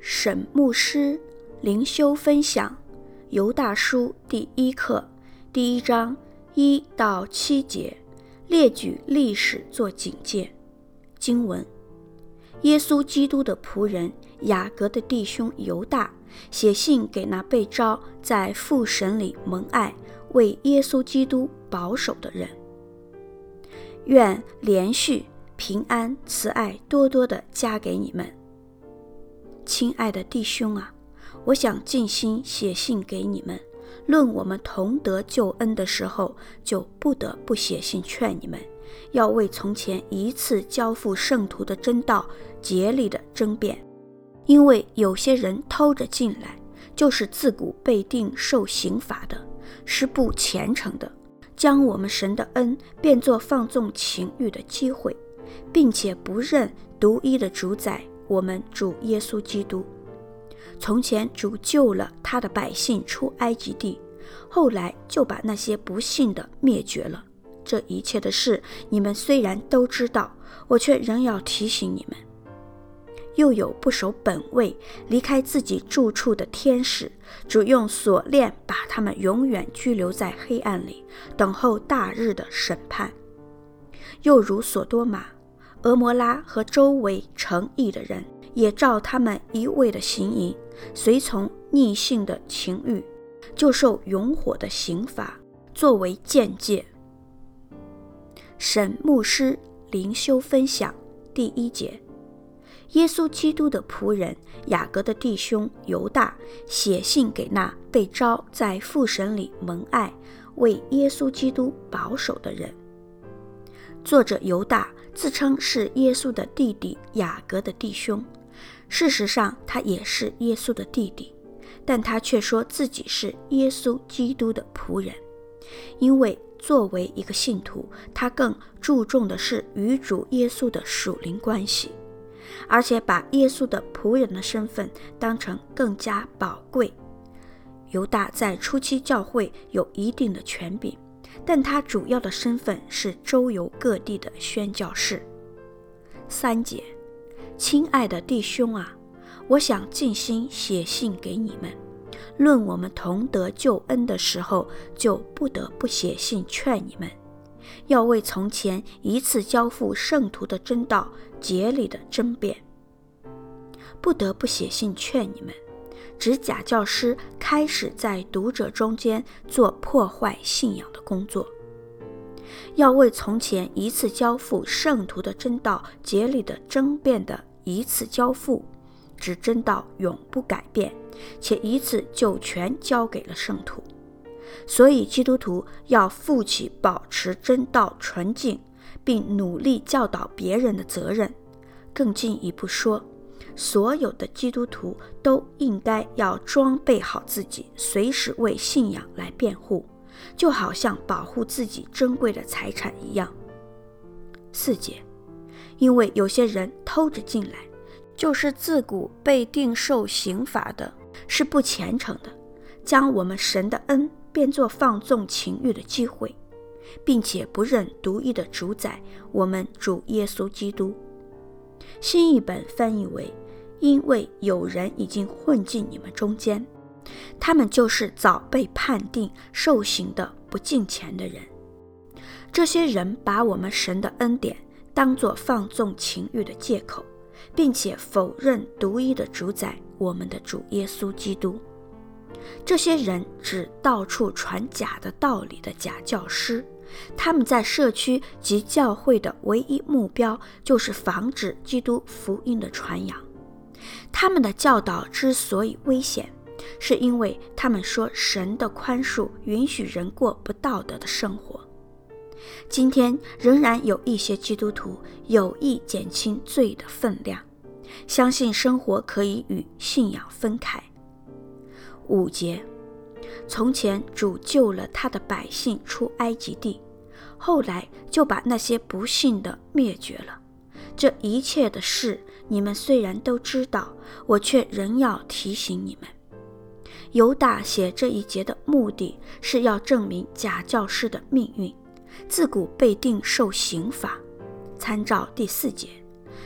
沈牧师灵修分享《犹大书》第一课第一章一到七节，列举历史做警戒。经文：耶稣基督的仆人雅各的弟兄犹大写信给那被召在父神里蒙爱、为耶稣基督保守的人，愿连续平安慈爱多多的加给你们。亲爱的弟兄啊，我想尽心写信给你们，论我们同得救恩的时候，就不得不写信劝你们，要为从前一次交付圣徒的真道竭力的争辩，因为有些人偷着进来，就是自古被定受刑罚的，是不虔诚的，将我们神的恩变作放纵情欲的机会，并且不认独一的主宰。我们主耶稣基督，从前主救了他的百姓出埃及地，后来就把那些不信的灭绝了。这一切的事，你们虽然都知道，我却仍要提醒你们。又有不守本位、离开自己住处的天使，主用锁链把他们永远拘留在黑暗里，等候大日的审判。又如所多玛。俄摩拉和周围城邑的人，也照他们一味的行淫，随从逆性的情欲，就受永火的刑罚，作为鉴戒。沈牧师灵修分享第一节：耶稣基督的仆人雅各的弟兄犹大写信给那被召在父神里蒙爱、为耶稣基督保守的人。作者犹大。自称是耶稣的弟弟雅各的弟兄，事实上他也是耶稣的弟弟，但他却说自己是耶稣基督的仆人，因为作为一个信徒，他更注重的是与主耶稣的属灵关系，而且把耶稣的仆人的身份当成更加宝贵。犹大在初期教会有一定的权柄。但他主要的身份是周游各地的宣教士。三姐，亲爱的弟兄啊，我想尽心写信给你们，论我们同得救恩的时候，就不得不写信劝你们，要为从前一次交付圣徒的真道竭力的争辩，不得不写信劝你们。指假教师开始在读者中间做破坏信仰的工作，要为从前一次交付圣徒的真道竭力的争辩的一次交付，指真道永不改变，且一次就全交给了圣徒。所以基督徒要负起保持真道纯净，并努力教导别人的责任。更进一步说，所有的基督徒都应该要装备好自己，随时为信仰来辩护，就好像保护自己珍贵的财产一样。四节，因为有些人偷着进来，就是自古被定受刑罚的，是不虔诚的，将我们神的恩变作放纵情欲的机会，并且不认独一的主宰，我们主耶稣基督。新译本翻译为。因为有人已经混进你们中间，他们就是早被判定受刑的不敬虔的人。这些人把我们神的恩典当作放纵情欲的借口，并且否认独一的主宰我们的主耶稣基督。这些人指到处传假的道理的假教师，他们在社区及教会的唯一目标就是防止基督福音的传扬。他们的教导之所以危险，是因为他们说神的宽恕允许人过不道德的生活。今天仍然有一些基督徒有意减轻罪的分量，相信生活可以与信仰分开。五节，从前主救了他的百姓出埃及地，后来就把那些不信的灭绝了。这一切的事，你们虽然都知道，我却仍要提醒你们。犹大写这一节的目的是要证明假教师的命运，自古被定受刑罚。参照第四节，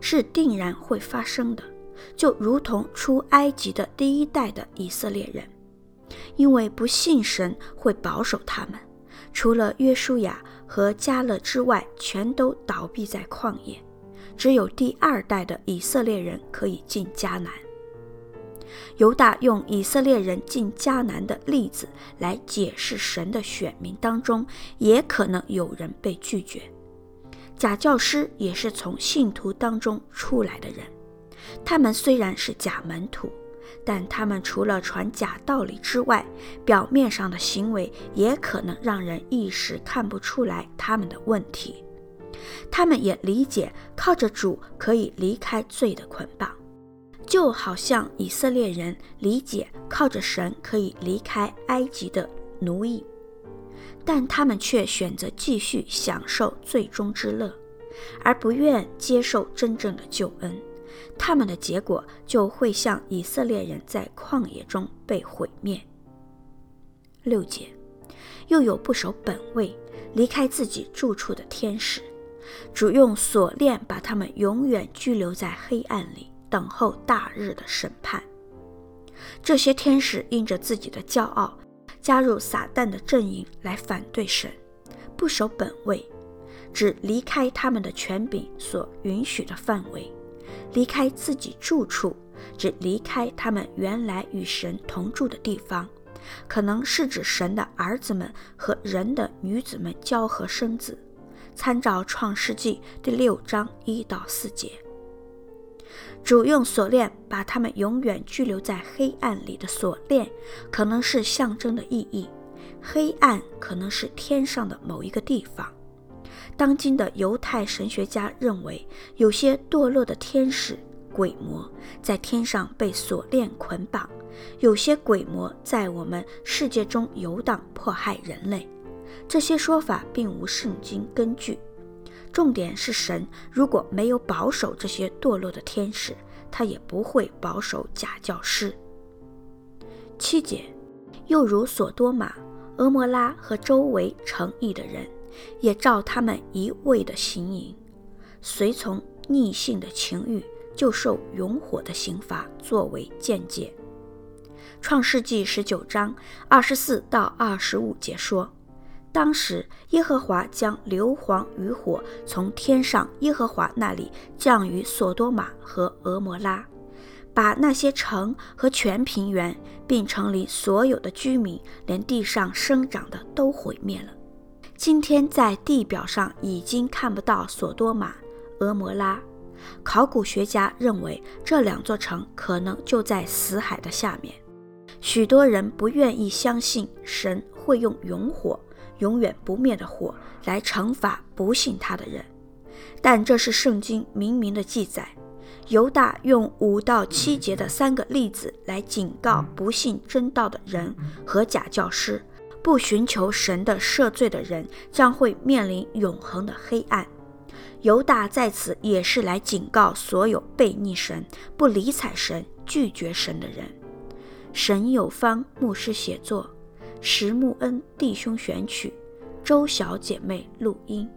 是定然会发生的，就如同出埃及的第一代的以色列人，因为不信神会保守他们，除了约书亚和迦勒之外，全都倒闭在旷野。只有第二代的以色列人可以进迦南。犹大用以色列人进迦南的例子来解释神的选民当中，也可能有人被拒绝。假教师也是从信徒当中出来的人，他们虽然是假门徒，但他们除了传假道理之外，表面上的行为也可能让人一时看不出来他们的问题。他们也理解靠着主可以离开罪的捆绑。就好像以色列人理解靠着神可以离开埃及的奴役，但他们却选择继续享受罪中之乐，而不愿接受真正的救恩。他们的结果就会像以色列人在旷野中被毁灭。六节，又有不守本位、离开自己住处的天使，主用锁链把他们永远拘留在黑暗里。等候大日的审判。这些天使因着自己的骄傲，加入撒旦的阵营来反对神，不守本位，只离开他们的权柄所允许的范围，离开自己住处，只离开他们原来与神同住的地方，可能是指神的儿子们和人的女子们交合生子。参照创世纪第六章一到四节。主用锁链把他们永远拘留在黑暗里的锁链，可能是象征的意义。黑暗可能是天上的某一个地方。当今的犹太神学家认为，有些堕落的天使、鬼魔在天上被锁链捆绑，有些鬼魔在我们世界中游荡，迫害人类。这些说法并无圣经根据。重点是神如果没有保守这些堕落的天使，他也不会保守假教师。七节，又如所多玛、蛾摩拉和周围城邑的人，也照他们一味的行淫，随从逆性的情欲，就受永火的刑罚作为见解。创世纪十九章二十四到二十五节说。当时，耶和华将硫磺与火从天上耶和华那里降于所多玛和蛾摩拉，把那些城和全平原，并城里所有的居民，连地上生长的都毁灭了。今天在地表上已经看不到所多玛、蛾摩拉。考古学家认为这两座城可能就在死海的下面。许多人不愿意相信神会用永火。永远不灭的火来惩罚不信他的人，但这是圣经明明的记载。犹大用五到七节的三个例子来警告不信真道的人和假教师，不寻求神的赦罪的人将会面临永恒的黑暗。犹大在此也是来警告所有悖逆神、不理睬神、拒绝神的人。神有方牧师写作。石木恩弟兄选曲，周小姐妹录音。